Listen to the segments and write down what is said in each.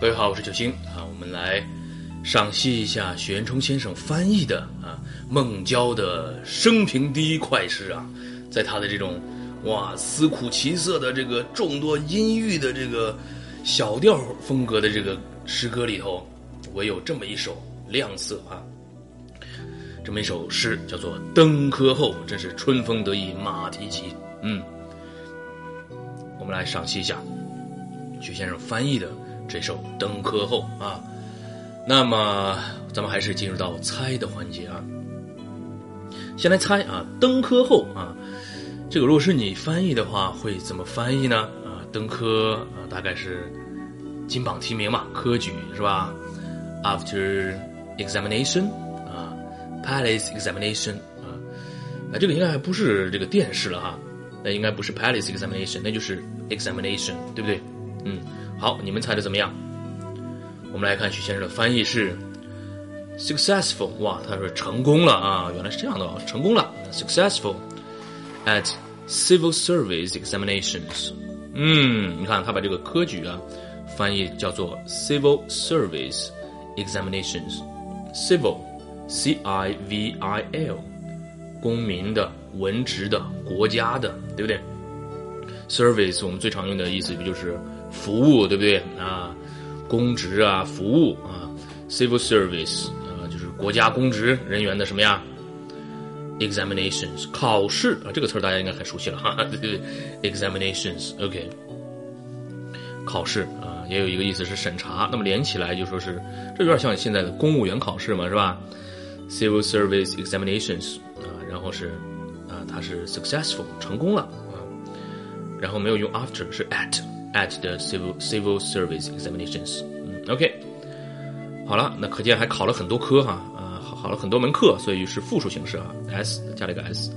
各位好，我是九星啊，我们来赏析一下许渊冲先生翻译的啊孟郊的生平第一快诗啊，在他的这种哇思苦奇色的这个众多阴郁的这个小调风格的这个诗歌里头，唯有这么一首亮色啊，这么一首诗叫做《登科后》，真是春风得意马蹄疾。嗯，我们来赏析一下许先生翻译的。这首《登科后》啊，那么咱们还是进入到猜的环节啊。先来猜啊，《登科后》啊，这个如果是你翻译的话，会怎么翻译呢？啊，登科啊，大概是金榜题名嘛，科举是吧？After examination 啊，Palace examination 啊，啊，这个应该还不是这个殿试了哈，那应该不是 Palace examination，那就是 examination，对不对？嗯。好，你们猜的怎么样？我们来看许先生的翻译是 successful，哇，他说成功了啊，原来是这样的，成功了，successful at civil service examinations。嗯，你看他把这个科举啊翻译叫做 civil service examinations，civil，c i v i l，公民的、文职的、国家的，对不对？service 我们最常用的意思不就是？服务对不对啊？公职啊，服务啊，civil service 啊，就是国家公职人员的什么呀？examinations 考试啊，这个词儿大家应该很熟悉了哈，对对对，examinations，OK，考试啊，也有一个意思是审查，那么连起来就说是，这有点像现在的公务员考试嘛，是吧？civil service examinations 啊，然后是啊，它是 successful 成功了啊，然后没有用 after 是 at。At the civil civil service examinations。嗯，OK，好了，那可见还考了很多科哈，啊，考了很多门课，所以是复数形式啊，s 加了一个 s。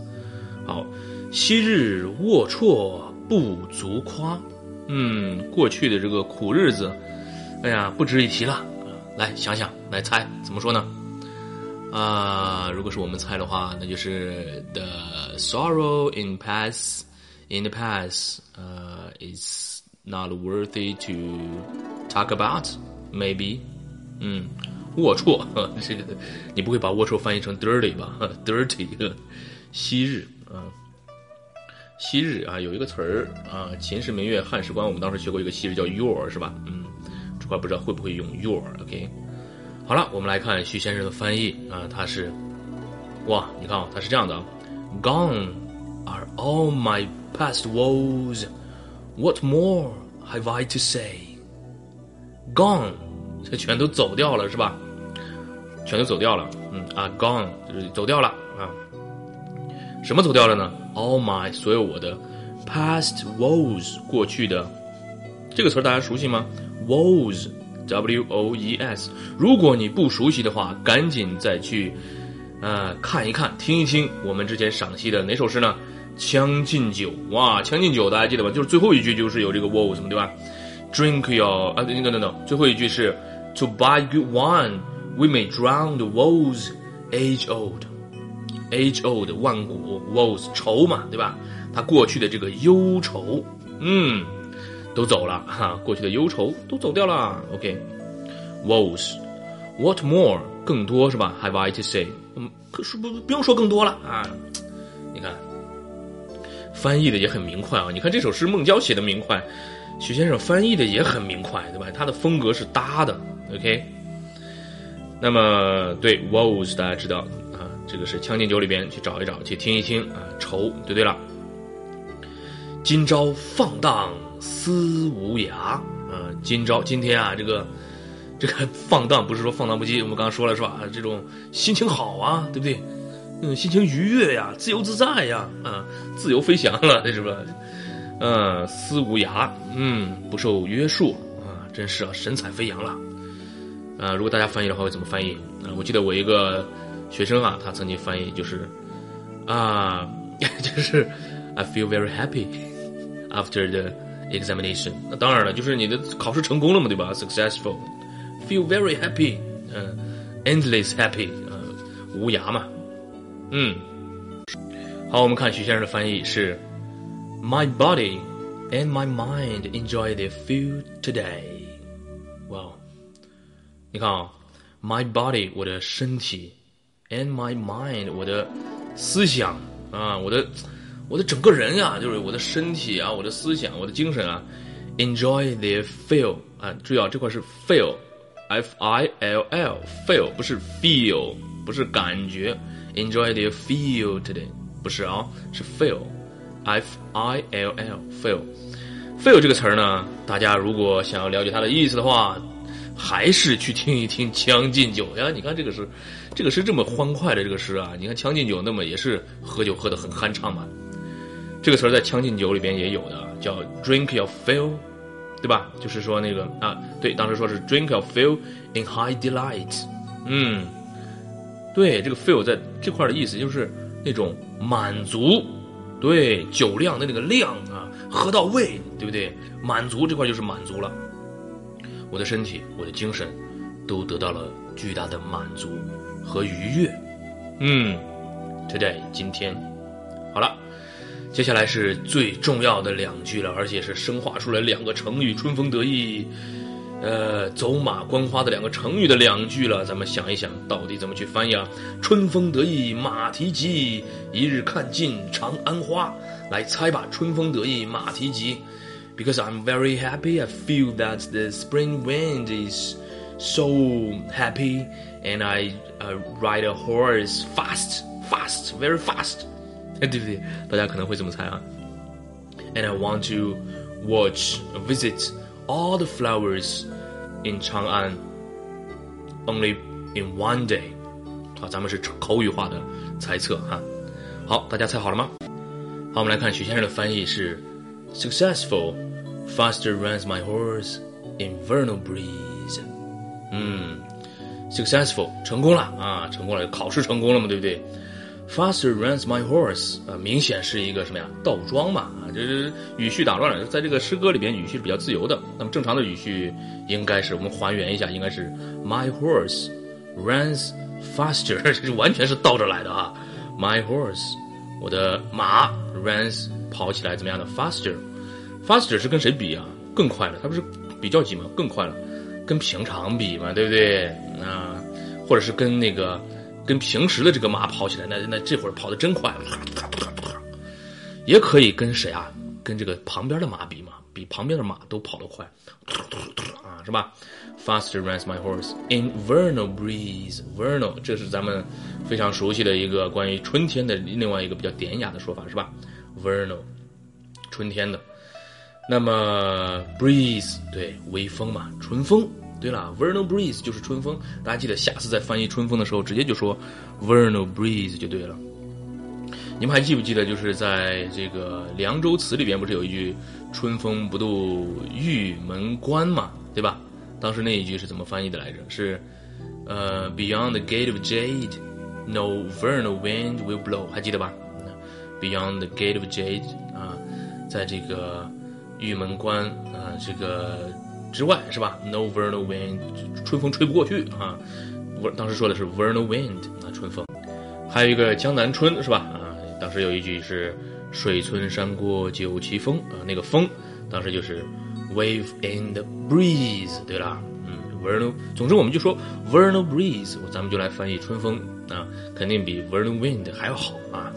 好，昔日龌龊不足夸，嗯，过去的这个苦日子，哎呀，不值一提了。来想想，来猜，怎么说呢？啊，如果是我们猜的话，那就是 the sorrow in past in the past，呃，is。Not worthy to talk about, maybe. 嗯，龌龊，这个你不会把龌龊翻译成 dirty 吧？dirty，昔日啊，昔日啊，有一个词儿啊，秦时明月汉时关，我们当时学过一个昔日叫 your 是吧？嗯，这块不知道会不会用 your？OK，好了，我们来看徐先生的翻译啊，他是哇，你看啊，他是这样的啊，Gone are all my past woes. What more have I to say? Gone，这全都走掉了是吧？全都走掉了，嗯啊，gone 就是走掉了啊。什么走掉了呢？All my 所有我的 past woes 过去的这个词儿大家熟悉吗？Woes，W O E S。如果你不熟悉的话，赶紧再去啊看一看、听一听我们之前赏析的哪首诗呢？《将进酒》哇，《将进酒》大家记得吧？就是最后一句就是有这个 woes 什么对吧？Drink your 啊，no no no，最后一句是 To buy good wine, we may drown the woes age old, age old 万古 woes 愁嘛对吧？他过去的这个忧愁，嗯，都走了哈，过去的忧愁都走掉了。OK，woes，what more 更多是吧？Have I to say？嗯，可是不不用说更多了啊，翻译的也很明快啊！你看这首诗孟郊写的明快，徐先生翻译的也很明快，对吧？他的风格是搭的，OK。那么对 woes 大家知道啊，这个是《将进酒》里边去找一找，去听一听啊，愁就对了。今朝放荡思无涯啊，今朝今天啊，这个这个放荡不是说放荡不羁，我们刚刚说了是吧？这种心情好啊，对不对？嗯，心情愉悦呀，自由自在呀，啊，自由飞翔了，这是不是？嗯，思无涯，嗯，不受约束啊，真是啊，神采飞扬了。啊，如果大家翻译的话，会怎么翻译？啊，我记得我一个学生啊，他曾经翻译就是啊，就是 I feel very happy after the examination。那当然了，就是你的考试成功了嘛，对吧？Successful，feel very happy，嗯，endless happy，啊，无涯嘛。嗯，好，我们看徐先生的翻译是：My body and my mind enjoy their food today。哇，你看啊，my body 我的身体，and my mind 我的思想啊，我的我的整个人呀、就是我的身体啊，我的思想，我的精神啊，enjoy their feel 啊，注意啊，这块是 feel，f i l l feel 不是 feel，不是感觉，enjoy the feel today 不是啊，是 feel，f i l l feel。feel 这个词儿呢，大家如果想要了解它的意思的话，还是去听一听《将进酒》呀。你看这个诗，这个诗这么欢快的这个诗啊，你看《将进酒》那么也是喝酒喝得很酣畅嘛。这个词儿在《将进酒》里边也有的，叫 drink your feel，对吧？就是说那个啊，对，当时说是 drink your feel in high delight。嗯，对，这个 feel 在这块的意思就是那种满足，对，酒量的那个量啊。喝到位，对不对？满足这块就是满足了，我的身体、我的精神都得到了巨大的满足和愉悦。嗯，today 今天好了，接下来是最重要的两句了，而且是生化出来两个成语“春风得意”，呃，走马观花的两个成语的两句了。咱们想一想，到底怎么去翻译啊？“春风得意马蹄疾，一日看尽长安花。”来猜吧，春风得意马蹄疾。Because I'm very happy, I feel that the spring wind is so happy, and I uh, ride a horse fast, fast, very fast，对不对？大家可能会这么猜啊。And I want to watch, a visit all the flowers in Chang'an only in one day。好，咱们是口语化的猜测哈。好，大家猜好了吗？好，我们来看许先生的翻译是：Successful, faster runs my horse in vernal breeze。嗯，successful 成功了啊，成功了，考试成功了嘛，对不对 ？Faster runs my horse 啊，明显是一个什么呀？倒装嘛啊，就是语序打乱了。在这个诗歌里边，语序是比较自由的。那么正常的语序应该是我们还原一下，应该是 My horse runs faster，这是完全是倒着来的啊。My horse。我的马 runs 跑起来怎么样的 faster，faster 是跟谁比啊？更快了，它不是比较级吗？更快了，跟平常比嘛，对不对？啊，或者是跟那个跟平时的这个马跑起来，那那这会儿跑的真快，也可以跟谁啊？跟这个旁边的马比嘛，比旁边的马都跑得快，啊，是吧？Faster runs my horse in vernal breeze. Vernal，这是咱们非常熟悉的一个关于春天的另外一个比较典雅的说法，是吧？Vernal，春天的。那么 breeze，对，微风嘛，春风。对了，vernal breeze 就是春风。大家记得下次在翻译春风的时候，直接就说 vernal breeze 就对了。你们还记不记得，就是在这个《凉州词》里边，不是有一句“春风不度玉门关”嘛，对吧？当时那一句是怎么翻译的来着？是，呃，Beyond the gate of jade, no vernal wind will blow，还记得吧？Beyond the gate of jade，啊，在这个玉门关啊这个之外是吧？No vernal wind，春风吹不过去啊。我当时说的是 vernal wind，啊，春风。还有一个江南春是吧？啊，当时有一句是水村山郭酒旗风啊，那个风当时就是。Wave in the breeze，对了，嗯，vernal，总之我们就说 vernal breeze，咱们就来翻译春风啊，肯定比 vernal wind 还要好啊。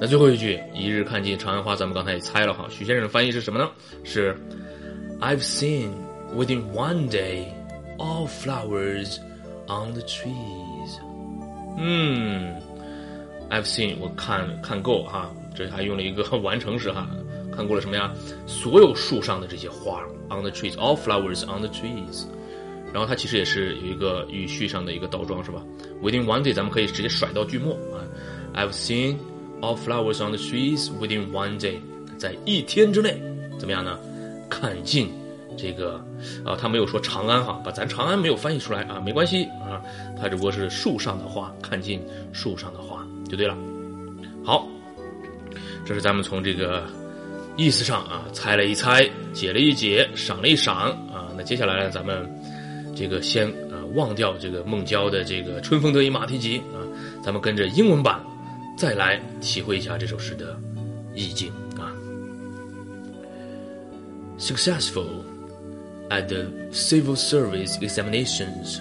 那最后一句，一日看尽长安花，咱们刚才也猜了哈，许先生的翻译是什么呢？是 I've seen within one day all flowers on the trees。嗯，I've seen，我看看够哈，这还用了一个完成时哈。看过了什么呀？所有树上的这些花，on the trees，all flowers on the trees。然后它其实也是有一个语序上的一个倒装，是吧？Within one day，咱们可以直接甩到句末啊。I've seen all flowers on the trees within one day，在一天之内，怎么样呢？ 看尽这个啊，他没有说长安哈，把咱长安没有翻译出来啊，没关系啊，它只不过是树上的花，看尽树上的花就对了。好，这是咱们从这个。意思上啊，猜了一猜，解了一解，赏了一赏啊。那接下来呢，咱们这个先啊忘掉这个孟郊的这个“春风得意马蹄疾”啊，咱们跟着英文版再来体会一下这首诗的意境啊。Successful, at the civil service examinations，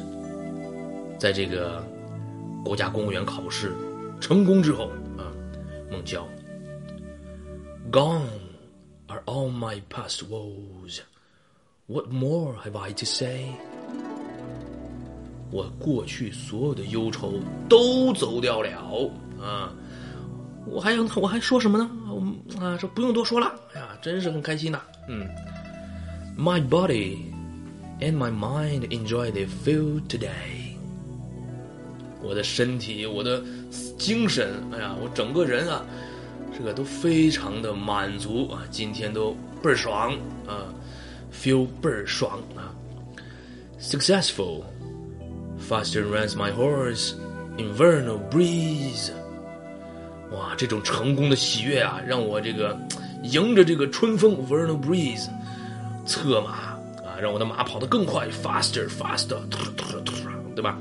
在这个国家公务员考试成功之后啊，孟郊，Gone are all my past woes. What more have I to say？我过去所有的忧愁都走掉了啊！我还要我还说什么呢？啊，说不用多说了。哎呀，真是很开心呐。嗯，My body and my mind enjoy the feel today。我的身体，我的精神，哎呀，我整个人啊，这个都非常的满足啊，今天都倍儿爽啊，feel 倍儿爽啊。Successful, faster runs my horse, invernal breeze。哇，这种成功的喜悦啊，让我这个迎着这个春风 vernal breeze，策马啊，让我的马跑得更快，faster faster，对吧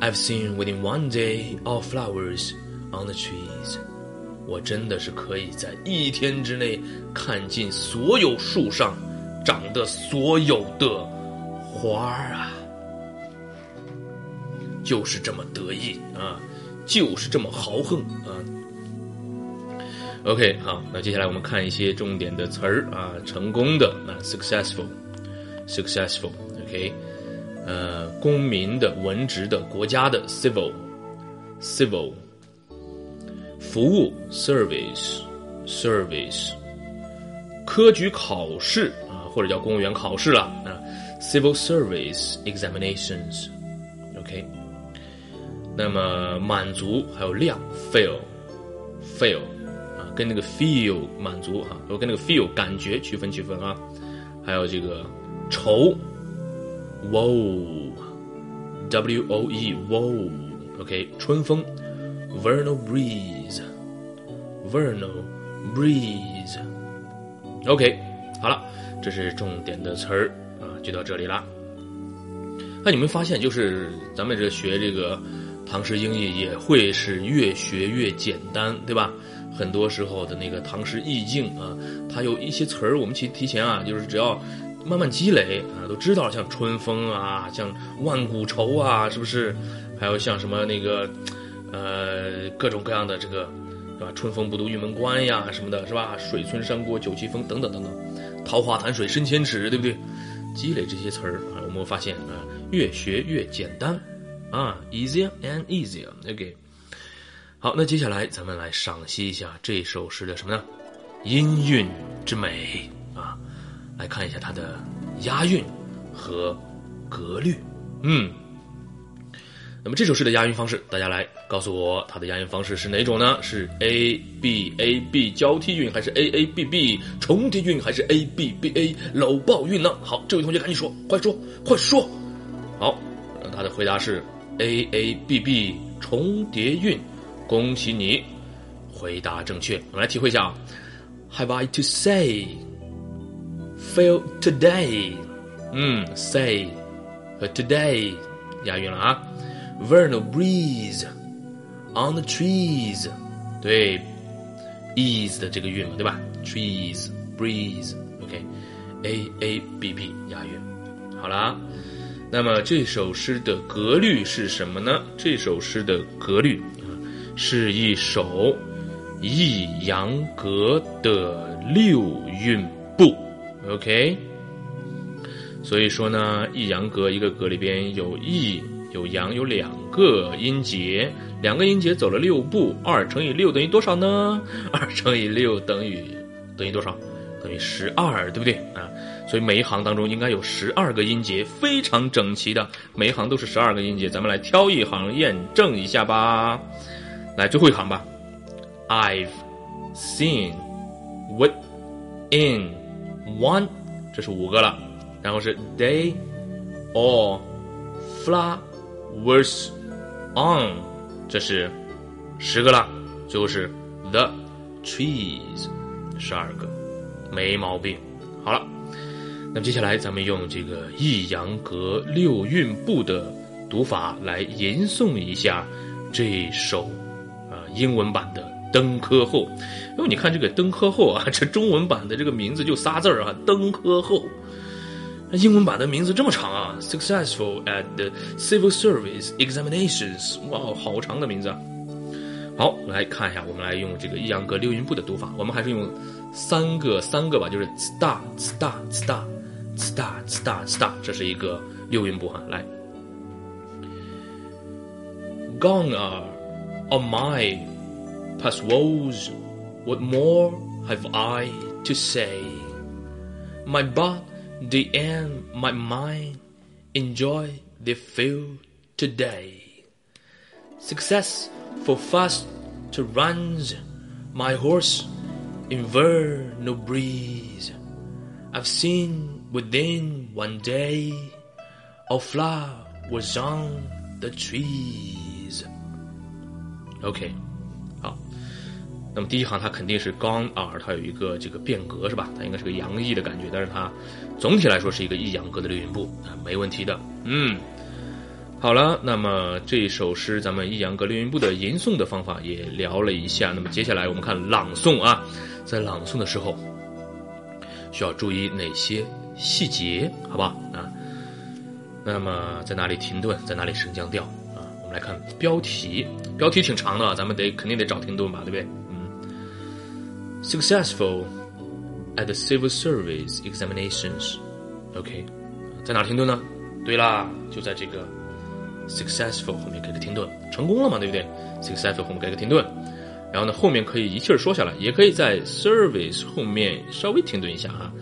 ？I've seen within one day all flowers on the trees。我真的是可以在一天之内看尽所有树上长的所有的花儿啊！就是这么得意啊，就是这么豪横啊。OK，好，那接下来我们看一些重点的词儿啊，成功的啊，successful，successful，OK。呃，公民的、文职的、国家的 civil，civil，服务 service，service，科举考试啊，或者叫公务员考试了啊，civil service examinations，OK。那么满足还有量，fail，fail，跟那个 feel 满足哈，我跟那个 feel 感觉区分区分啊，还有这个愁。Woe, W O E, woe. OK，春风，vernal breeze, vernal breeze. OK，好了，这是重点的词儿啊，就到这里了。那你们发现，就是咱们这学这个唐诗英译，也会是越学越简单，对吧？很多时候的那个唐诗意境啊，它有一些词儿，我们其提前啊，就是只要。慢慢积累啊，都知道像春风啊，像万古愁啊，是不是？还有像什么那个，呃，各种各样的这个，是吧？春风不度玉门关呀，什么的，是吧？水村山郭酒旗风等等等等，桃花潭水深千尺，对不对？积累这些词儿啊，我们会发现啊，越学越简单啊，easier and easier。OK，好，那接下来咱们来赏析一下这首诗的什么呢？音韵之美啊。来看一下它的押韵和格律，嗯，那么这首诗的押韵方式，大家来告诉我，它的押韵方式是哪种呢？是 A B A B 交替韵，还是 A A B B 重叠韵，还是 A B B A 搂抱韵呢？好，这位同学赶紧说，快说，快说。好，他的回答是 A A B B 重叠韵，恭喜你，回答正确。我们来体会一下啊，Have I to say？Feel today，嗯，say 和 today 押韵了啊。Vernal breeze on the trees，对，ease 的这个韵嘛，对吧？Trees breeze，OK，A A B B 押韵。好了，那么这首诗的格律是什么呢？这首诗的格律，是一首抑扬格的六韵部。OK，所以说呢，抑扬格一个格里边有抑有扬有两个音节，两个音节走了六步，二乘以六等于多少呢？二乘以六等于等于多少？等于十二，对不对啊？所以每一行当中应该有十二个音节，非常整齐的，每一行都是十二个音节。咱们来挑一行验证一下吧。来最后一行吧，I've seen what in。One，这是五个了，然后是 They all flowers on，这是十个了，最后是 The trees，十二个，没毛病。好了，那么接下来咱们用这个抑扬格六韵部的读法来吟诵一下这首英文版的。登科后，因为你看这个登科后啊，这中文版的这个名字就仨字儿啊，登科后，英文版的名字这么长啊！Successful at the civil service examinations，哇，好长的名字啊！好，来看一下，我们来用这个抑扬格六音部的读法，我们还是用三个三个吧，就是 sta sta sta sta sta sta，这是一个六音部哈，来，Gone are all my past woes, what more have I to say? My body and my mind enjoy the field today. Success for fast to runs my horse inver no breeze. I've seen within one day a flower was on the trees. OK，好，那么第一行它肯定是 gone are，它有一个这个变革是吧？它应该是个扬抑的感觉，但是它总体来说是一个抑扬格的六音部啊，没问题的。嗯。好了，那么这首诗咱们抑扬格六音部的吟诵的方法也聊了一下。那么接下来我们看朗诵啊，在朗诵的时候需要注意哪些细节？好吧啊？那么在哪里停顿，在哪里升降调？来看标题，标题挺长的，咱们得肯定得找停顿吧，对不对？嗯，successful at the civil service examinations。OK，在哪停顿呢？对啦，就在这个。successful 后面给个停顿，成功了嘛，对不对？successful 后面给个停顿，然后呢，后面可以一气儿说下来，也可以在 service 后面稍微停顿一下哈。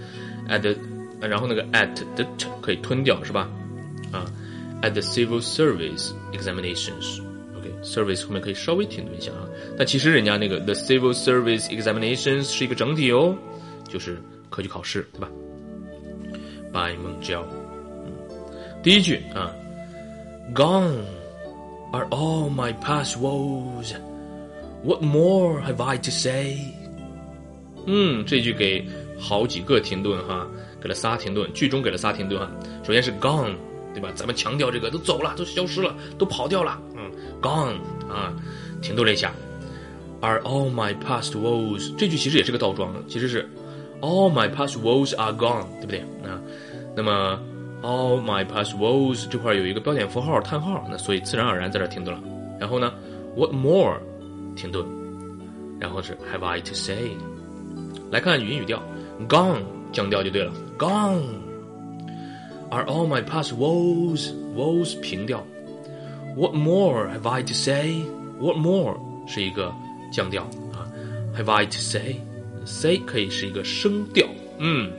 at，然后那个 at the 可以吞掉是吧？啊 ，at the civil service examinations，OK，service 后面可以稍微停顿一下啊。但其实人家那个 the civil service examinations 是一个整体哦，就是科举考试对吧？by 孟郊，嗯，第一句啊。Gone are all my past woes. What more have I to say? 嗯，这句给好几个停顿哈，给了仨停顿，句中给了仨停顿哈。首先是 gone， 对吧？咱们强调这个都走了，都消失了，都跑掉了。嗯，gone 啊，停顿了一下。Are all my past woes？这句其实也是个倒装的，其实是 all my past woes are gone，对不对？啊，那么。All my past woes 这块有一个标点符号叹号，那所以自然而然在这停顿了。然后呢，What more 停顿，然后是 Have I to say？来看语音语调，Gone 降调就对了，Gone are all my past woes，woes 平调。What more have I to say？What more 是一个降调啊，Have I to say？say 可以是一个升调，嗯。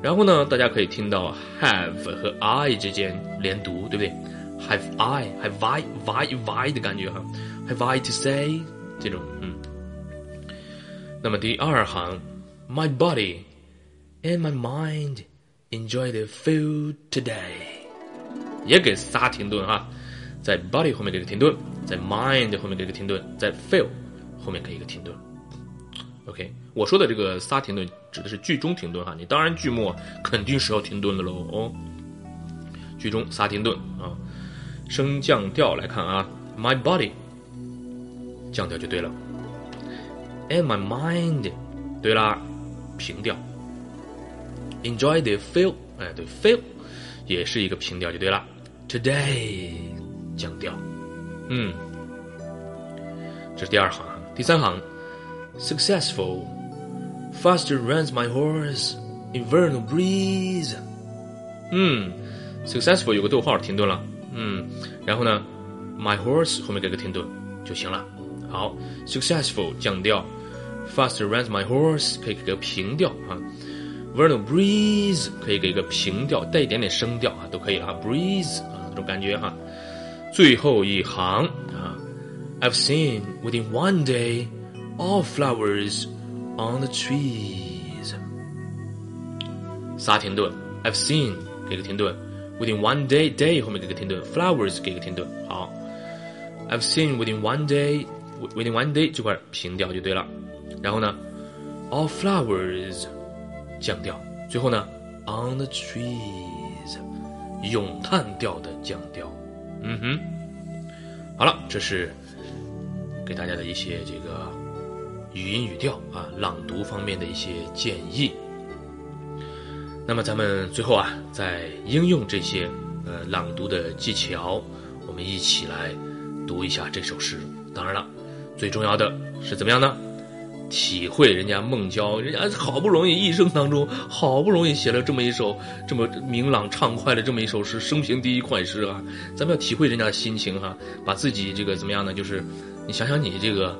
然后呢，大家可以听到 have 和 I 之间连读，对不对？Have I，Have I，I，I 的感觉哈，Have I to say 这种，嗯。那么第二行，My body and my mind Enjoy the food today，也给仨停顿哈，在 body 后面给个停顿，在 mind 后面给个停顿，在 feel 后面给一个停顿。OK，我说的这个仨停顿指的是句中停顿哈，你当然句末肯定是要停顿的喽哦。句中仨停顿啊，升降调来看啊，My body 降调就对了，and my mind 对啦，平调 ，enjoy the feel 哎对 feel 也是一个平调就对了，today 降调，嗯，这是第二行，第三行。Successful, faster runs my horse, invernal breeze。嗯，successful 有个逗号停顿了，嗯，然后呢，my horse 后面给个停顿就行了。好，successful 降调，faster runs my horse 可以给个平调啊 ，vernal breeze 可以给个平调，带一点点升调啊，都可以了啊，breeze 啊这种感觉哈。最后一行啊，I've seen within one day。all flowers on the trees. 仨停顿，I've seen 给个停顿，within one day day 后面给个停顿，flowers 给个停顿，好，I've seen within one day within one day 这块平调就对了，然后呢，all flowers 降调，最后呢，on the trees 咏叹调的降调，嗯哼，好了，这是给大家的一些这个。语音语调啊，朗读方面的一些建议。那么咱们最后啊，再应用这些呃朗读的技巧，我们一起来读一下这首诗。当然了，最重要的是怎么样呢？体会人家孟郊，人家好不容易一生当中好不容易写了这么一首这么明朗畅快的这么一首诗，生平第一快诗啊！咱们要体会人家的心情哈，把自己这个怎么样呢？就是你想想你这个，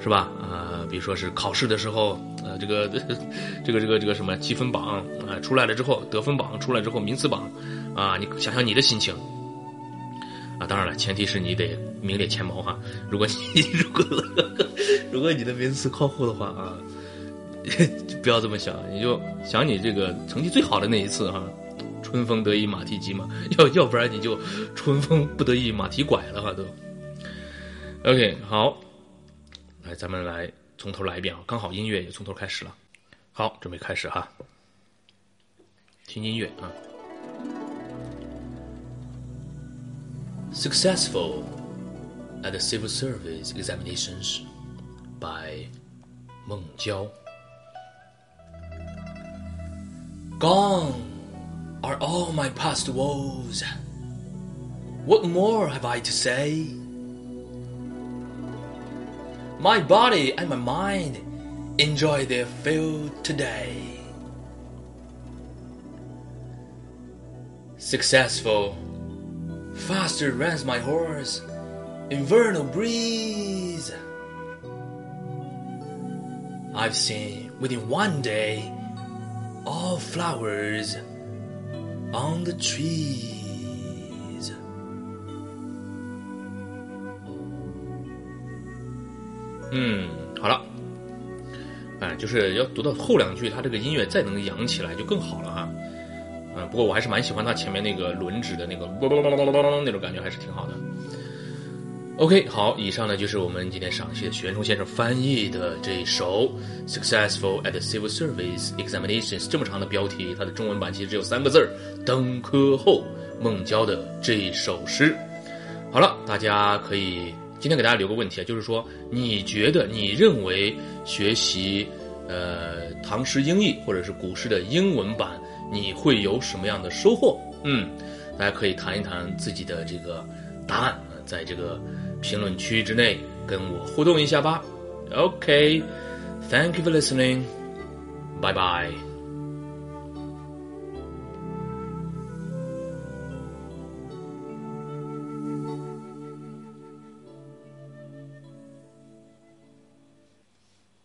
是吧？啊，比如说是考试的时候，呃，这个 这个这个这个什么积分榜啊出来了之后，得分榜出来之后，名次榜啊，你想想你的心情。啊，当然了，前提是你得名列前茅哈。如果你 如果 如果你的名次靠后的话啊，不要这么想，你就想你这个成绩最好的那一次哈，春风得意马蹄疾嘛。要要不然你就春风不得意马蹄拐了哈都。OK，好，来咱们来从头来一遍啊，刚好音乐也从头开始了。好，准备开始哈，听音乐啊。Successful at the civil service examinations by Meng Jiao. Gone are all my past woes. What more have I to say? My body and my mind enjoy their fill today. Successful Faster runs my horse, infernal breeze. I've seen within one day all flowers on the trees. 嗯，好了，哎，就是要读到后两句，它这个音乐再能扬起来就更好了 不过我还是蛮喜欢它前面那个轮指的那个那种感觉，还是挺好的。OK，好，以上呢就是我们今天赏析的玄冲先生翻译的这首《Successful at the Civil Service Examinations》这么长的标题，它的中文版其实只有三个字儿：登科后孟郊的这一首诗。好了，大家可以今天给大家留个问题啊，就是说你觉得你认为学习呃唐诗英译或者是古诗的英文版？你会有什么样的收获？嗯，大家可以谈一谈自己的这个答案，在这个评论区之内跟我互动一下吧。OK，Thank you for listening，Bye bye。